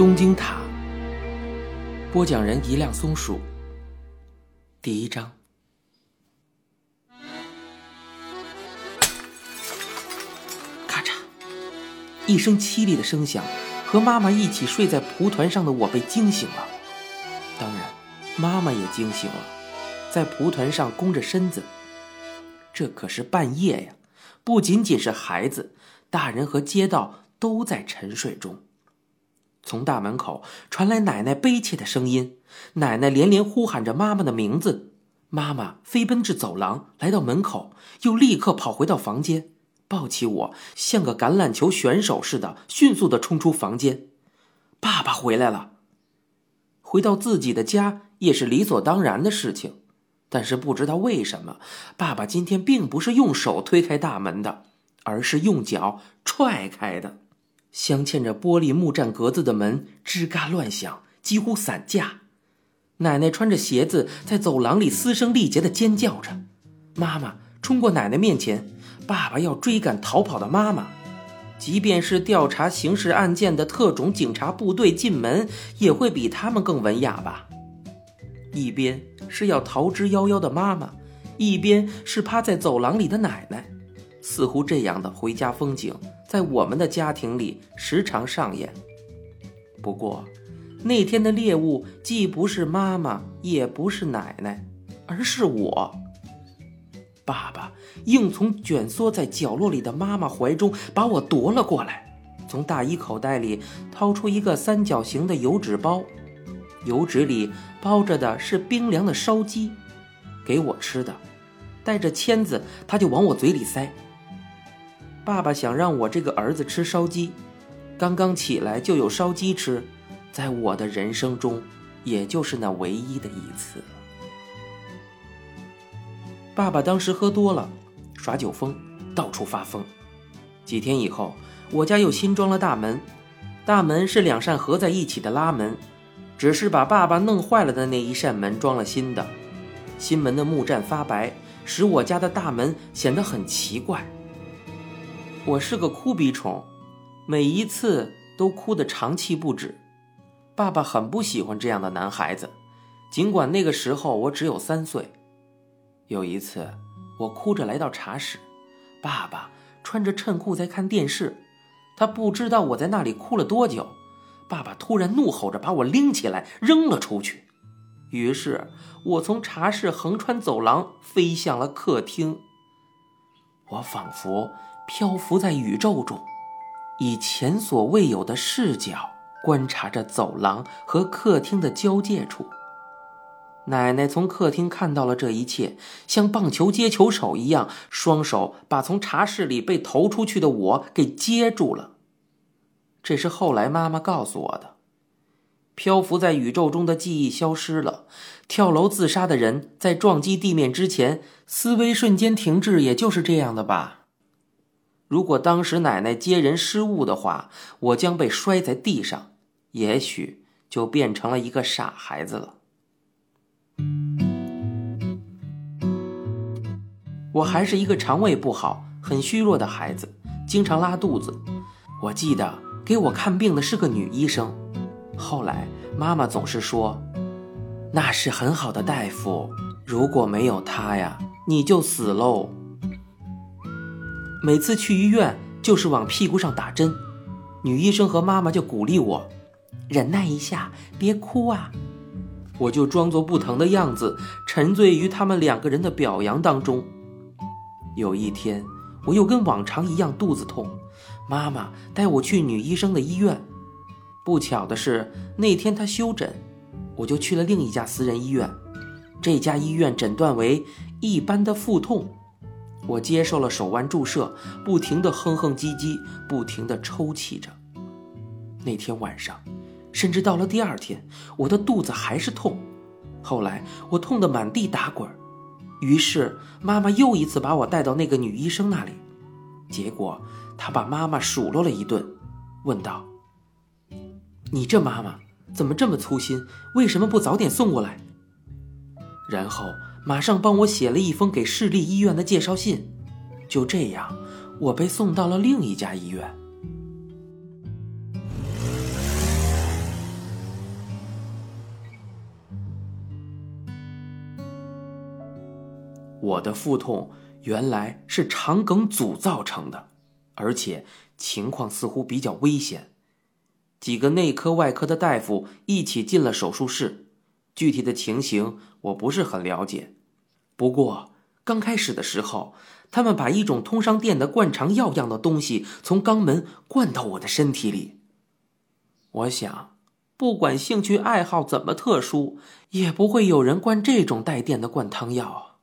东京塔。播讲人：一辆松鼠。第一章。咔嚓，一声凄厉的声响，和妈妈一起睡在蒲团上的我被惊醒了。当然，妈妈也惊醒了，在蒲团上弓着身子。这可是半夜呀，不仅仅是孩子，大人和街道都在沉睡中。从大门口传来奶奶悲切的声音，奶奶连连呼喊着妈妈的名字。妈妈飞奔至走廊，来到门口，又立刻跑回到房间，抱起我，像个橄榄球选手似的，迅速的冲出房间。爸爸回来了。回到自己的家也是理所当然的事情，但是不知道为什么，爸爸今天并不是用手推开大门的，而是用脚踹开的。镶嵌着玻璃木栈格子的门吱嘎乱响，几乎散架。奶奶穿着鞋子在走廊里嘶声力竭地尖叫着。妈妈冲过奶奶面前，爸爸要追赶逃跑的妈妈。即便是调查刑事案件的特种警察部队进门，也会比他们更文雅吧？一边是要逃之夭夭的妈妈，一边是趴在走廊里的奶奶。似乎这样的回家风景。在我们的家庭里时常上演。不过，那天的猎物既不是妈妈，也不是奶奶，而是我。爸爸硬从蜷缩在角落里的妈妈怀中把我夺了过来，从大衣口袋里掏出一个三角形的油纸包，油纸里包着的是冰凉的烧鸡，给我吃的，带着签子，他就往我嘴里塞。爸爸想让我这个儿子吃烧鸡，刚刚起来就有烧鸡吃，在我的人生中，也就是那唯一的一次。爸爸当时喝多了，耍酒疯，到处发疯。几天以后，我家又新装了大门，大门是两扇合在一起的拉门，只是把爸爸弄坏了的那一扇门装了新的。新门的木栈发白，使我家的大门显得很奇怪。我是个哭鼻虫，每一次都哭得长气不止。爸爸很不喜欢这样的男孩子，尽管那个时候我只有三岁。有一次，我哭着来到茶室，爸爸穿着衬裤在看电视，他不知道我在那里哭了多久。爸爸突然怒吼着把我拎起来扔了出去，于是我从茶室横穿走廊飞向了客厅。我仿佛。漂浮在宇宙中，以前所未有的视角观察着走廊和客厅的交界处。奶奶从客厅看到了这一切，像棒球接球手一样，双手把从茶室里被投出去的我给接住了。这是后来妈妈告诉我的。漂浮在宇宙中的记忆消失了，跳楼自杀的人在撞击地面之前，思维瞬间停滞，也就是这样的吧。如果当时奶奶接人失误的话，我将被摔在地上，也许就变成了一个傻孩子了。我还是一个肠胃不好、很虚弱的孩子，经常拉肚子。我记得给我看病的是个女医生，后来妈妈总是说：“那是很好的大夫，如果没有他呀，你就死喽。”每次去医院就是往屁股上打针，女医生和妈妈就鼓励我，忍耐一下，别哭啊。我就装作不疼的样子，沉醉于他们两个人的表扬当中。有一天，我又跟往常一样肚子痛，妈妈带我去女医生的医院。不巧的是，那天她休诊，我就去了另一家私人医院。这家医院诊断为一般的腹痛。我接受了手腕注射，不停地哼哼唧唧，不停地抽泣着。那天晚上，甚至到了第二天，我的肚子还是痛。后来我痛得满地打滚，于是妈妈又一次把我带到那个女医生那里。结果她把妈妈数落了一顿，问道：“你这妈妈怎么这么粗心？为什么不早点送过来？”然后。马上帮我写了一封给市立医院的介绍信。就这样我被送到了另一家医院。我的腹痛原来是肠梗阻造成的而且情况似乎比较危险。几个内科外科的大夫一起进了手术室具体的情形我不是很了解。不过刚开始的时候，他们把一种通商店的灌肠药样的东西从肛门灌到我的身体里。我想，不管兴趣爱好怎么特殊，也不会有人灌这种带电的灌汤药。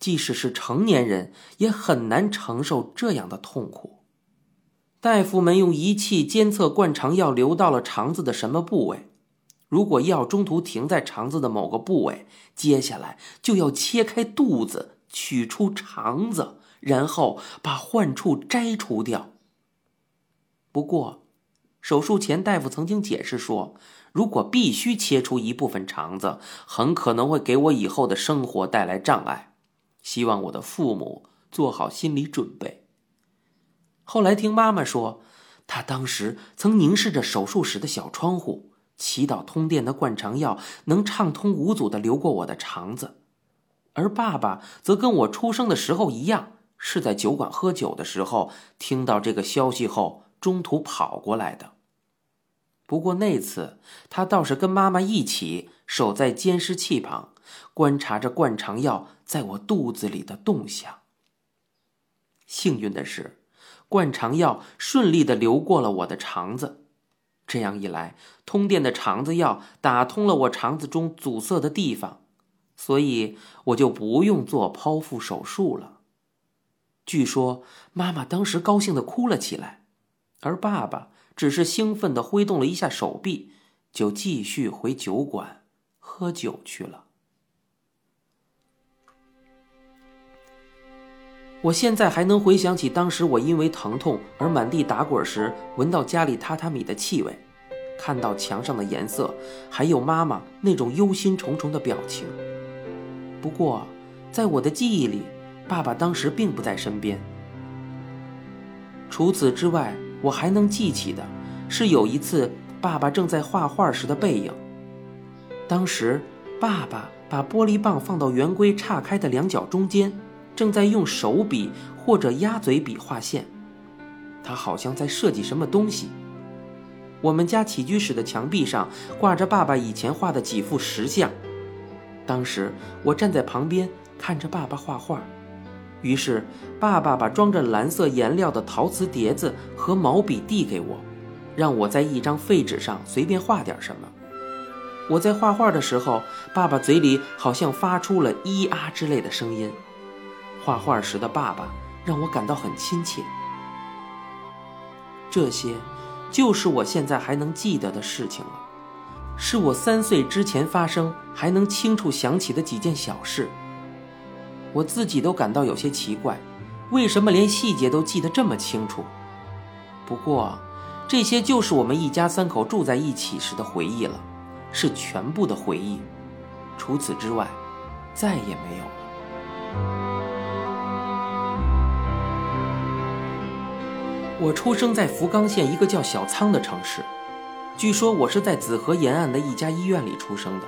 即使是成年人，也很难承受这样的痛苦。大夫们用仪器监测灌肠药流到了肠子的什么部位，如果药中途停在肠子的某个部位，接下来就要切开肚子，取出肠子，然后把患处摘除掉。不过，手术前大夫曾经解释说，如果必须切除一部分肠子，很可能会给我以后的生活带来障碍。希望我的父母做好心理准备。后来听妈妈说，她当时曾凝视着手术室的小窗户，祈祷通电的灌肠药能畅通无阻的流过我的肠子。而爸爸则跟我出生的时候一样，是在酒馆喝酒的时候听到这个消息后中途跑过来的。不过那次他倒是跟妈妈一起守在监视器旁。观察着灌肠药在我肚子里的动向。幸运的是，灌肠药顺利的流过了我的肠子，这样一来，通电的肠子药打通了我肠子中阻塞的地方，所以我就不用做剖腹手术了。据说妈妈当时高兴的哭了起来，而爸爸只是兴奋的挥动了一下手臂，就继续回酒馆喝酒去了。我现在还能回想起当时我因为疼痛而满地打滚时，闻到家里榻榻米的气味，看到墙上的颜色，还有妈妈那种忧心忡忡的表情。不过，在我的记忆里，爸爸当时并不在身边。除此之外，我还能记起的是有一次爸爸正在画画时的背影。当时，爸爸把玻璃棒放到圆规岔开的两角中间。正在用手笔或者鸭嘴笔画线，他好像在设计什么东西。我们家起居室的墙壁上挂着爸爸以前画的几幅石像，当时我站在旁边看着爸爸画画，于是爸爸把装着蓝色颜料的陶瓷碟子和毛笔递给我，让我在一张废纸上随便画点什么。我在画画的时候，爸爸嘴里好像发出了咿啊之类的声音。画画时的爸爸让我感到很亲切。这些，就是我现在还能记得的事情了，是我三岁之前发生还能清楚想起的几件小事。我自己都感到有些奇怪，为什么连细节都记得这么清楚？不过，这些就是我们一家三口住在一起时的回忆了，是全部的回忆。除此之外，再也没有了。我出生在福冈县一个叫小仓的城市，据说我是在子河沿岸的一家医院里出生的。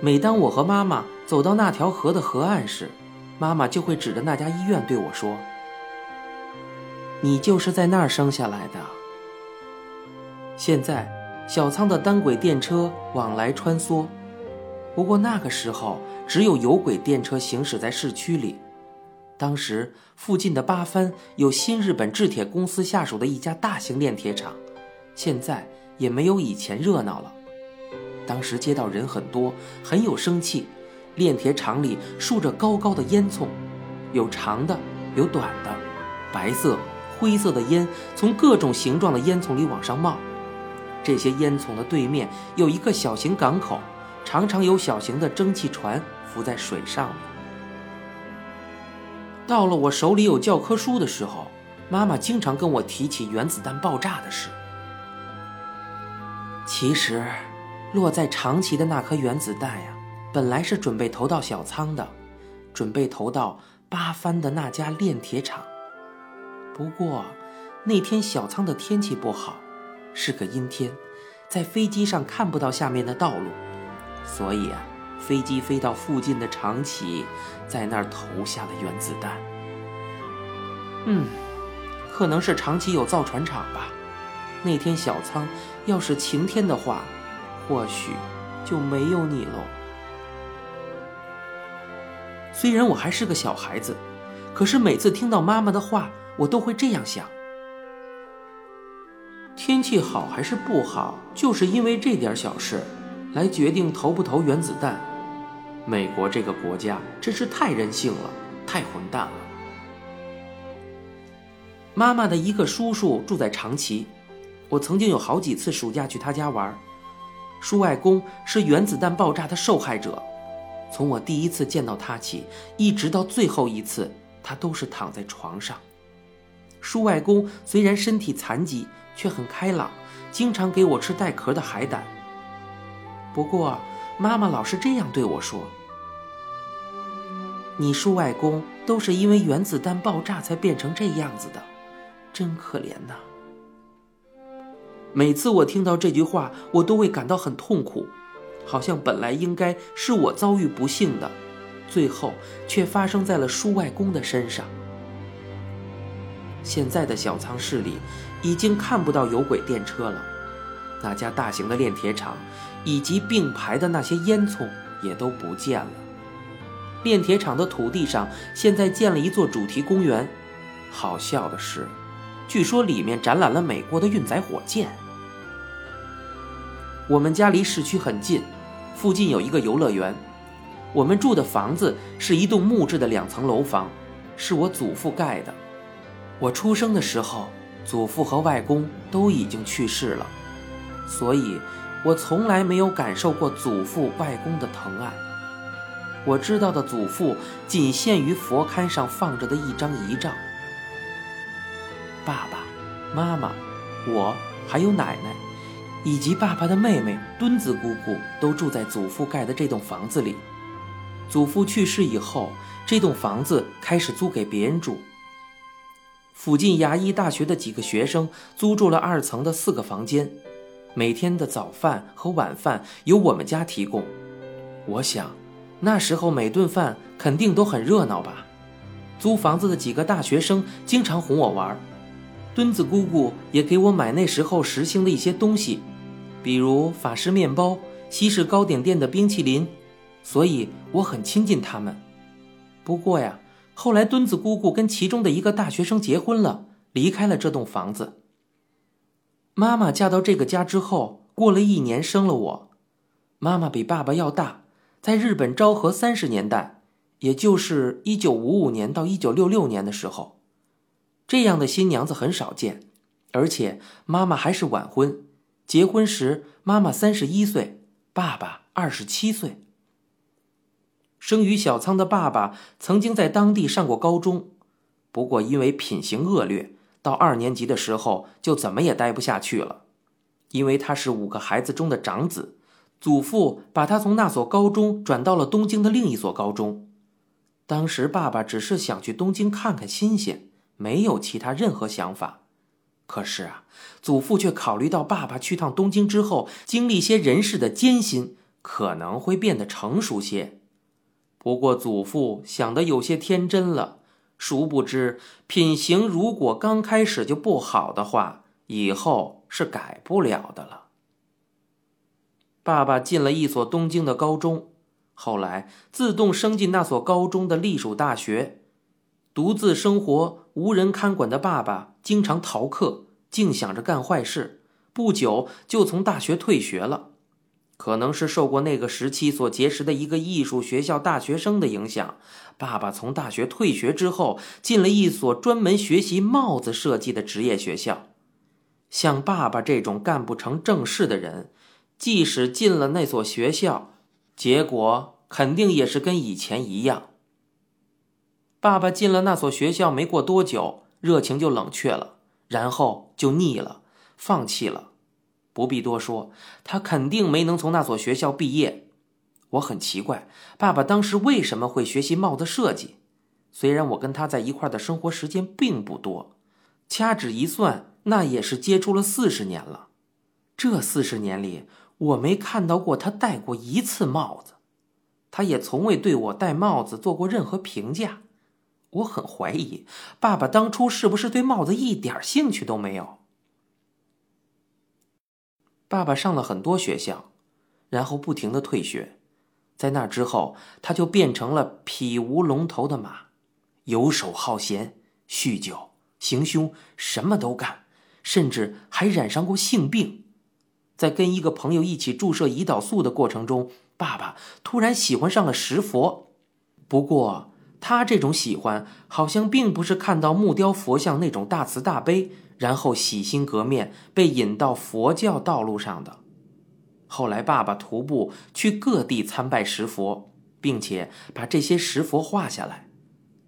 每当我和妈妈走到那条河的河岸时，妈妈就会指着那家医院对我说：“你就是在那儿生下来的。”现在，小仓的单轨电车往来穿梭，不过那个时候只有有轨电车行驶在市区里。当时附近的八幡有新日本制铁公司下属的一家大型炼铁厂，现在也没有以前热闹了。当时街道人很多，很有生气。炼铁厂里竖着高高的烟囱，有长的，有短的，白色、灰色的烟从各种形状的烟囱里往上冒。这些烟囱的对面有一个小型港口，常常有小型的蒸汽船浮在水上。到了我手里有教科书的时候，妈妈经常跟我提起原子弹爆炸的事。其实，落在长崎的那颗原子弹呀，本来是准备投到小仓的，准备投到八幡的那家炼铁厂。不过，那天小仓的天气不好，是个阴天，在飞机上看不到下面的道路，所以啊，飞机飞到附近的长崎，在那儿投下了原子弹。嗯，可能是长崎有造船厂吧。那天小仓要是晴天的话，或许就没有你喽。虽然我还是个小孩子，可是每次听到妈妈的话，我都会这样想：天气好还是不好，就是因为这点小事，来决定投不投原子弹。美国这个国家真是太任性了，太混蛋了。妈妈的一个叔叔住在长崎，我曾经有好几次暑假去他家玩。叔外公是原子弹爆炸的受害者。从我第一次见到他起，一直到最后一次，他都是躺在床上。叔外公虽然身体残疾，却很开朗，经常给我吃带壳的海胆。不过，妈妈老是这样对我说：“你叔外公都是因为原子弹爆炸才变成这样子的，真可怜呐。”每次我听到这句话，我都会感到很痛苦。好像本来应该是我遭遇不幸的，最后却发生在了叔外公的身上。现在的小仓市里已经看不到有轨电车了，那家大型的炼铁厂以及并排的那些烟囱也都不见了。炼铁厂的土地上现在建了一座主题公园，好笑的是，据说里面展览了美国的运载火箭。我们家离市区很近。附近有一个游乐园，我们住的房子是一栋木质的两层楼房，是我祖父盖的。我出生的时候，祖父和外公都已经去世了，所以我从来没有感受过祖父、外公的疼爱。我知道的祖父仅限于佛龛上放着的一张遗照。爸爸妈妈，我还有奶奶。以及爸爸的妹妹墩子姑姑都住在祖父盖的这栋房子里。祖父去世以后，这栋房子开始租给别人住。附近牙医大学的几个学生租住了二层的四个房间，每天的早饭和晚饭由我们家提供。我想，那时候每顿饭肯定都很热闹吧。租房子的几个大学生经常哄我玩。墩子姑姑也给我买那时候时兴的一些东西，比如法式面包、西式糕点店的冰淇淋，所以我很亲近他们。不过呀，后来墩子姑姑跟其中的一个大学生结婚了，离开了这栋房子。妈妈嫁到这个家之后，过了一年生了我。妈妈比爸爸要大，在日本昭和三十年代，也就是一九五五年到一九六六年的时候。这样的新娘子很少见，而且妈妈还是晚婚。结婚时，妈妈三十一岁，爸爸二十七岁。生于小仓的爸爸曾经在当地上过高中，不过因为品行恶劣，到二年级的时候就怎么也待不下去了。因为他是五个孩子中的长子，祖父把他从那所高中转到了东京的另一所高中。当时爸爸只是想去东京看看新鲜。没有其他任何想法，可是啊，祖父却考虑到爸爸去趟东京之后，经历些人事的艰辛，可能会变得成熟些。不过祖父想的有些天真了，殊不知品行如果刚开始就不好的话，以后是改不了的了。爸爸进了一所东京的高中，后来自动升进那所高中的隶属大学。独自生活、无人看管的爸爸经常逃课，净想着干坏事。不久就从大学退学了，可能是受过那个时期所结识的一个艺术学校大学生的影响。爸爸从大学退学之后，进了一所专门学习帽子设计的职业学校。像爸爸这种干不成正事的人，即使进了那所学校，结果肯定也是跟以前一样。爸爸进了那所学校没过多久，热情就冷却了，然后就腻了，放弃了。不必多说，他肯定没能从那所学校毕业。我很奇怪，爸爸当时为什么会学习帽子设计？虽然我跟他在一块的生活时间并不多，掐指一算，那也是接触了四十年了。这四十年里，我没看到过他戴过一次帽子。他也从未对我戴帽子做过任何评价。我很怀疑，爸爸当初是不是对帽子一点兴趣都没有。爸爸上了很多学校，然后不停的退学，在那之后，他就变成了匹无龙头的马，游手好闲，酗酒，行凶，什么都干，甚至还染上过性病。在跟一个朋友一起注射胰岛素的过程中，爸爸突然喜欢上了石佛，不过。他这种喜欢，好像并不是看到木雕佛像那种大慈大悲，然后洗心革面，被引到佛教道路上的。后来，爸爸徒步去各地参拜石佛，并且把这些石佛画下来。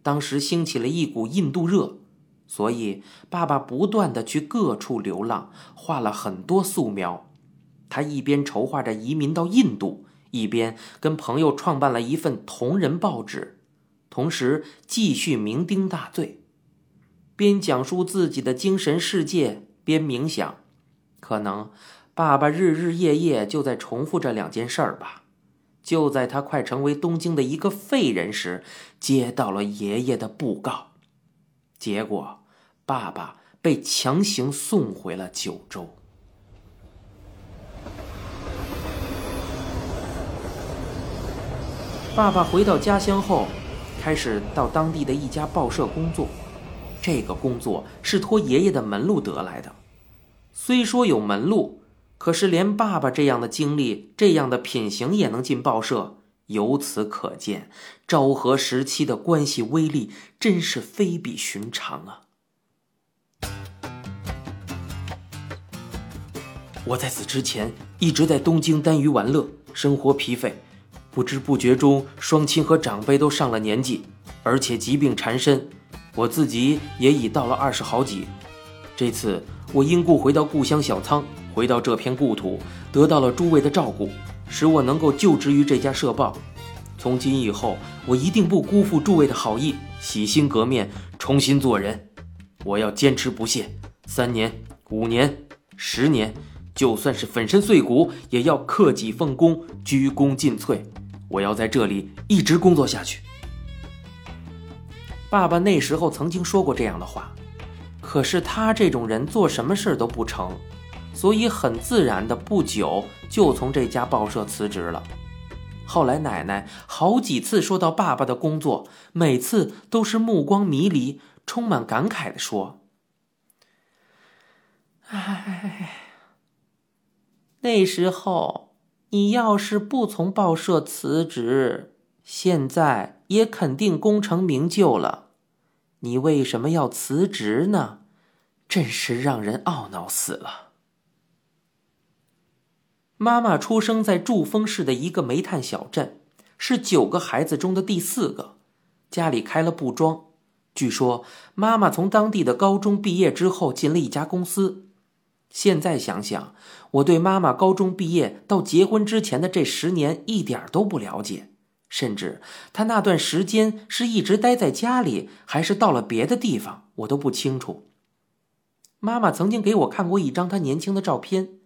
当时兴起了一股印度热，所以爸爸不断的去各处流浪，画了很多素描。他一边筹划着移民到印度，一边跟朋友创办了一份同人报纸。同时继续酩酊大醉，边讲述自己的精神世界，边冥想。可能爸爸日日夜夜就在重复这两件事儿吧。就在他快成为东京的一个废人时，接到了爷爷的布告，结果爸爸被强行送回了九州。爸爸回到家乡后。开始到当地的一家报社工作，这个工作是托爷爷的门路得来的。虽说有门路，可是连爸爸这样的经历、这样的品行也能进报社，由此可见，昭和时期的关系威力真是非比寻常啊！我在此之前一直在东京耽于玩乐，生活疲惫。不知不觉中，双亲和长辈都上了年纪，而且疾病缠身，我自己也已到了二十好几。这次我因故回到故乡小仓，回到这片故土，得到了诸位的照顾，使我能够就职于这家社报。从今以后，我一定不辜负诸位的好意，洗心革面，重新做人。我要坚持不懈，三年、五年、十年，就算是粉身碎骨，也要克己奉公，鞠躬尽瘁。我要在这里一直工作下去。爸爸那时候曾经说过这样的话，可是他这种人做什么事都不成，所以很自然的不久就从这家报社辞职了。后来奶奶好几次说到爸爸的工作，每次都是目光迷离、充满感慨的说：“唉，那时候。”你要是不从报社辞职，现在也肯定功成名就了。你为什么要辞职呢？真是让人懊恼死了。妈妈出生在祝丰市的一个煤炭小镇，是九个孩子中的第四个，家里开了布庄。据说妈妈从当地的高中毕业之后，进了一家公司。现在想想，我对妈妈高中毕业到结婚之前的这十年一点都不了解，甚至她那段时间是一直待在家里，还是到了别的地方，我都不清楚。妈妈曾经给我看过一张她年轻的照片，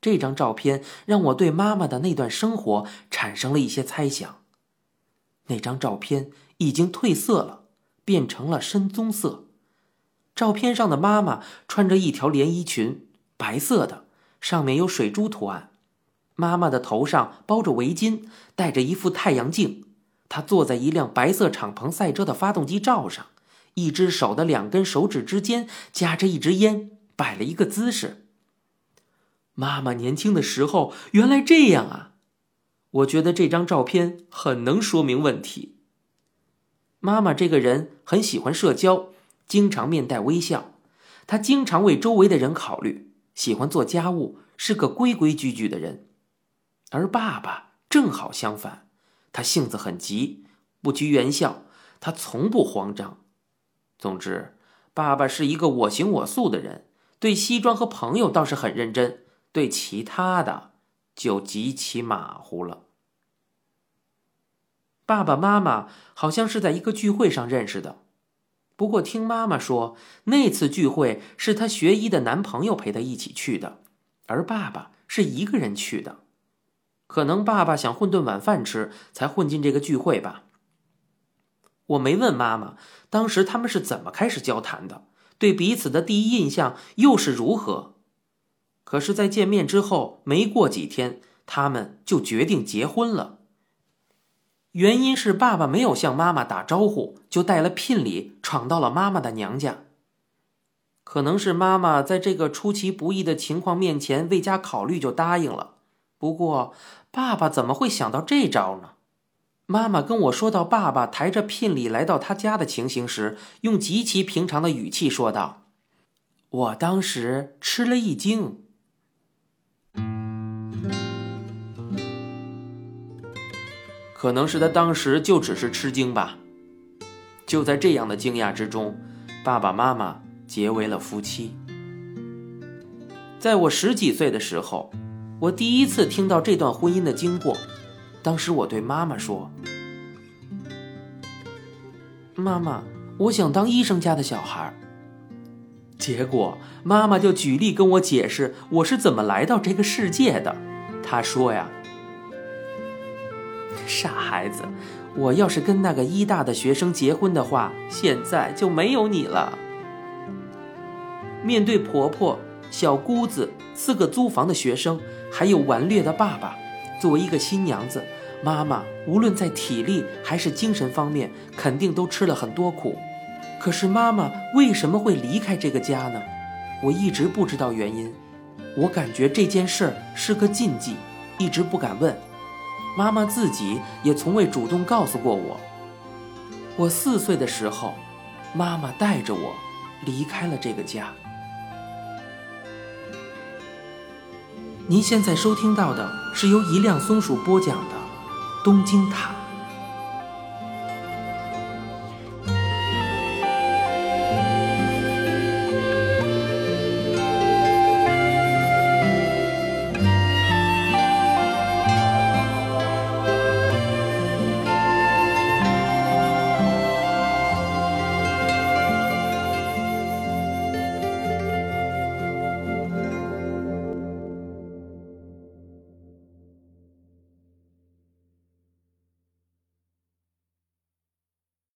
这张照片让我对妈妈的那段生活产生了一些猜想。那张照片已经褪色了，变成了深棕色。照片上的妈妈穿着一条连衣裙。白色的，上面有水珠图案。妈妈的头上包着围巾，戴着一副太阳镜。她坐在一辆白色敞篷赛车的发动机罩上，一只手的两根手指之间夹着一支烟，摆了一个姿势。妈妈年轻的时候原来这样啊！我觉得这张照片很能说明问题。妈妈这个人很喜欢社交，经常面带微笑。她经常为周围的人考虑。喜欢做家务，是个规规矩矩的人，而爸爸正好相反，他性子很急，不拘言笑，他从不慌张。总之，爸爸是一个我行我素的人，对西装和朋友倒是很认真，对其他的就极其马虎了。爸爸妈妈好像是在一个聚会上认识的。不过听妈妈说，那次聚会是她学医的男朋友陪她一起去的，而爸爸是一个人去的。可能爸爸想混顿晚饭吃，才混进这个聚会吧。我没问妈妈，当时他们是怎么开始交谈的，对彼此的第一印象又是如何。可是，在见面之后没过几天，他们就决定结婚了。原因是爸爸没有向妈妈打招呼，就带了聘礼闯到了妈妈的娘家。可能是妈妈在这个出其不意的情况面前未加考虑就答应了。不过，爸爸怎么会想到这招呢？妈妈跟我说到爸爸抬着聘礼来到他家的情形时，用极其平常的语气说道：“我当时吃了一惊。”可能是他当时就只是吃惊吧。就在这样的惊讶之中，爸爸妈妈结为了夫妻。在我十几岁的时候，我第一次听到这段婚姻的经过。当时我对妈妈说：“妈妈，我想当医生家的小孩。”结果妈妈就举例跟我解释我是怎么来到这个世界的。她说呀。傻孩子，我要是跟那个医大的学生结婚的话，现在就没有你了。面对婆婆、小姑子、四个租房的学生，还有顽劣的爸爸，作为一个新娘子，妈妈无论在体力还是精神方面，肯定都吃了很多苦。可是妈妈为什么会离开这个家呢？我一直不知道原因。我感觉这件事儿是个禁忌，一直不敢问。妈妈自己也从未主动告诉过我。我四岁的时候，妈妈带着我离开了这个家。您现在收听到的是由一辆松鼠播讲的《东京塔》。